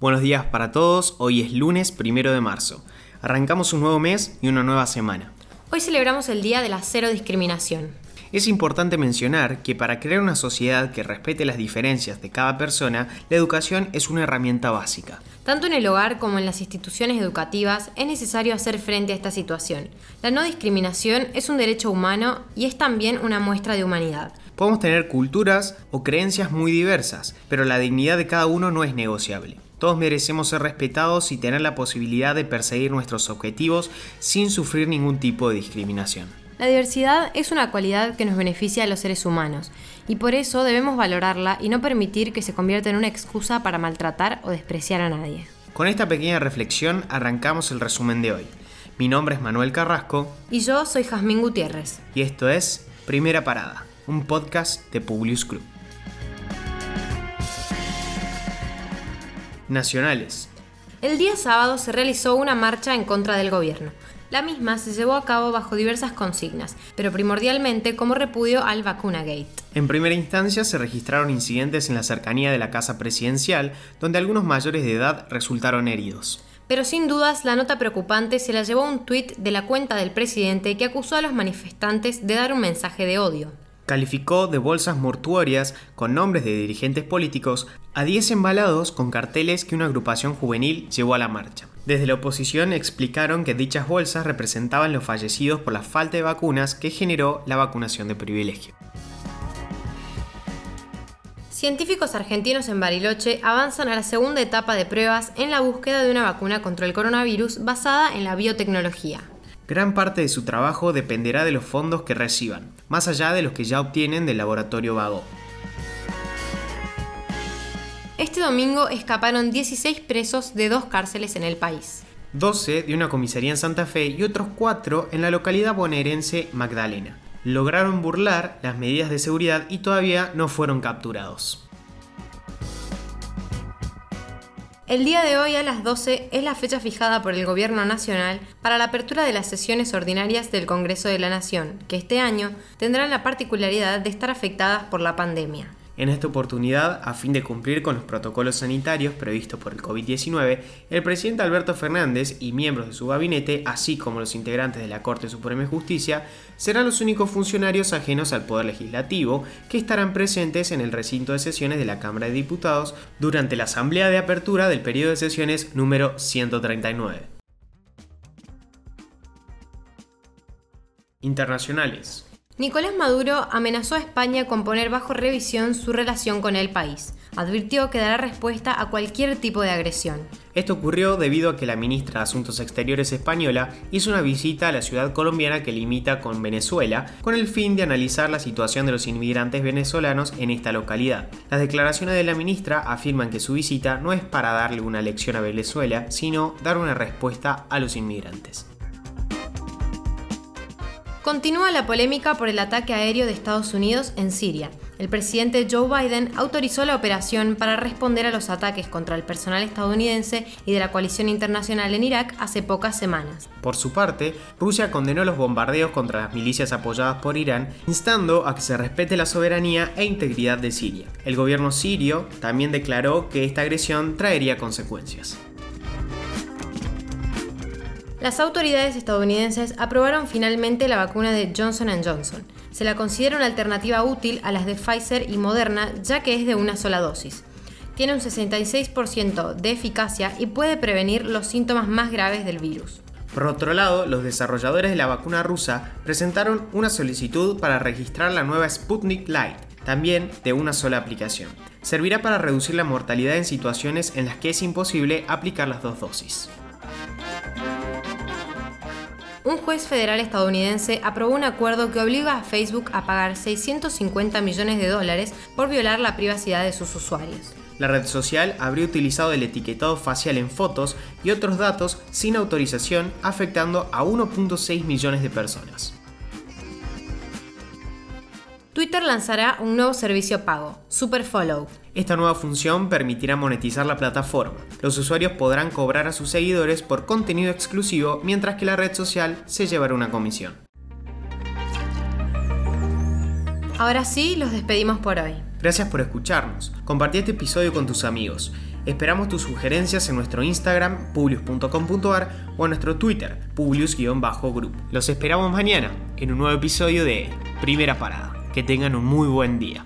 Buenos días para todos, hoy es lunes primero de marzo. Arrancamos un nuevo mes y una nueva semana. Hoy celebramos el Día de la Cero Discriminación. Es importante mencionar que para crear una sociedad que respete las diferencias de cada persona, la educación es una herramienta básica. Tanto en el hogar como en las instituciones educativas es necesario hacer frente a esta situación. La no discriminación es un derecho humano y es también una muestra de humanidad. Podemos tener culturas o creencias muy diversas, pero la dignidad de cada uno no es negociable. Todos merecemos ser respetados y tener la posibilidad de perseguir nuestros objetivos sin sufrir ningún tipo de discriminación. La diversidad es una cualidad que nos beneficia a los seres humanos y por eso debemos valorarla y no permitir que se convierta en una excusa para maltratar o despreciar a nadie. Con esta pequeña reflexión arrancamos el resumen de hoy. Mi nombre es Manuel Carrasco. Y yo soy Jazmín Gutiérrez. Y esto es Primera Parada, un podcast de Publius Club. Nacionales. El día sábado se realizó una marcha en contra del gobierno. La misma se llevó a cabo bajo diversas consignas, pero primordialmente como repudio al vacunagate. En primera instancia se registraron incidentes en la cercanía de la casa presidencial, donde algunos mayores de edad resultaron heridos. Pero sin dudas la nota preocupante se la llevó un tuit de la cuenta del presidente que acusó a los manifestantes de dar un mensaje de odio calificó de bolsas mortuorias con nombres de dirigentes políticos a 10 embalados con carteles que una agrupación juvenil llevó a la marcha. Desde la oposición explicaron que dichas bolsas representaban los fallecidos por la falta de vacunas que generó la vacunación de privilegio. Científicos argentinos en Bariloche avanzan a la segunda etapa de pruebas en la búsqueda de una vacuna contra el coronavirus basada en la biotecnología. Gran parte de su trabajo dependerá de los fondos que reciban, más allá de los que ya obtienen del laboratorio Vago. Este domingo escaparon 16 presos de dos cárceles en el país. 12 de una comisaría en Santa Fe y otros 4 en la localidad bonaerense Magdalena. Lograron burlar las medidas de seguridad y todavía no fueron capturados. El día de hoy a las 12 es la fecha fijada por el Gobierno Nacional para la apertura de las sesiones ordinarias del Congreso de la Nación, que este año tendrán la particularidad de estar afectadas por la pandemia. En esta oportunidad, a fin de cumplir con los protocolos sanitarios previstos por el COVID-19, el presidente Alberto Fernández y miembros de su gabinete, así como los integrantes de la Corte Suprema de Justicia, serán los únicos funcionarios ajenos al Poder Legislativo que estarán presentes en el recinto de sesiones de la Cámara de Diputados durante la Asamblea de Apertura del periodo de sesiones número 139. Internacionales. Nicolás Maduro amenazó a España con poner bajo revisión su relación con el país. Advirtió que dará respuesta a cualquier tipo de agresión. Esto ocurrió debido a que la ministra de Asuntos Exteriores española hizo una visita a la ciudad colombiana que limita con Venezuela, con el fin de analizar la situación de los inmigrantes venezolanos en esta localidad. Las declaraciones de la ministra afirman que su visita no es para darle una lección a Venezuela, sino dar una respuesta a los inmigrantes. Continúa la polémica por el ataque aéreo de Estados Unidos en Siria. El presidente Joe Biden autorizó la operación para responder a los ataques contra el personal estadounidense y de la coalición internacional en Irak hace pocas semanas. Por su parte, Rusia condenó los bombardeos contra las milicias apoyadas por Irán, instando a que se respete la soberanía e integridad de Siria. El gobierno sirio también declaró que esta agresión traería consecuencias. Las autoridades estadounidenses aprobaron finalmente la vacuna de Johnson ⁇ Johnson. Se la considera una alternativa útil a las de Pfizer y Moderna ya que es de una sola dosis. Tiene un 66% de eficacia y puede prevenir los síntomas más graves del virus. Por otro lado, los desarrolladores de la vacuna rusa presentaron una solicitud para registrar la nueva Sputnik Light, también de una sola aplicación. Servirá para reducir la mortalidad en situaciones en las que es imposible aplicar las dos dosis un juez federal estadounidense aprobó un acuerdo que obliga a Facebook a pagar 650 millones de dólares por violar la privacidad de sus usuarios. La red social habría utilizado el etiquetado facial en fotos y otros datos sin autorización, afectando a 1.6 millones de personas. Twitter lanzará un nuevo servicio pago, Superfollow. Esta nueva función permitirá monetizar la plataforma. Los usuarios podrán cobrar a sus seguidores por contenido exclusivo mientras que la red social se llevará una comisión. Ahora sí, los despedimos por hoy. Gracias por escucharnos. Compartí este episodio con tus amigos. Esperamos tus sugerencias en nuestro Instagram, publius.com.ar o en nuestro Twitter, publius-group. Los esperamos mañana en un nuevo episodio de Primera Parada. Que tengan un muy buen día.